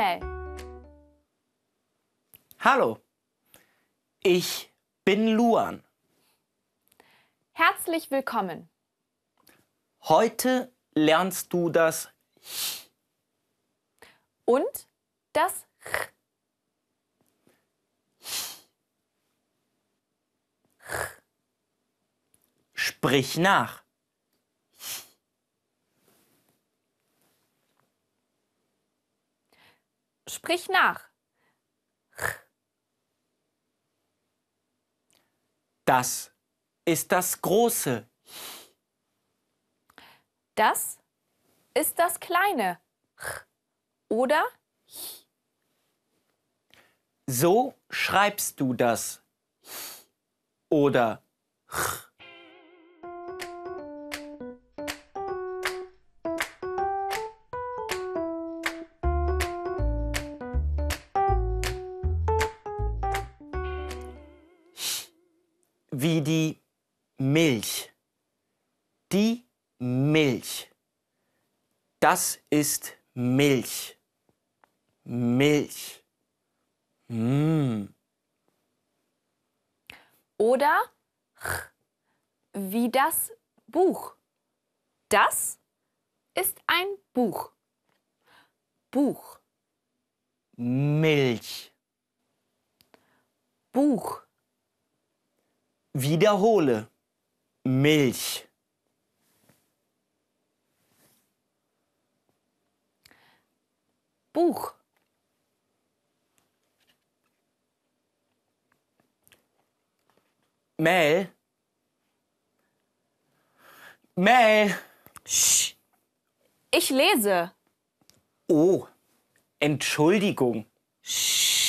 Mel. Hallo, ich bin Luan. Herzlich willkommen. Heute lernst du das Und das Ch. Sprich nach. Sprich nach. Das ist das große. Das ist das kleine. Oder So schreibst du das. Oder wie die Milch. Die Milch. Das ist Milch. Milch. Mm. oder wie das Buch. Das ist ein Buch. Buch. Milch. Buch. Wiederhole. Milch. Buch. Mel. Mel. Sch. Ich lese. Oh, Entschuldigung. Sch.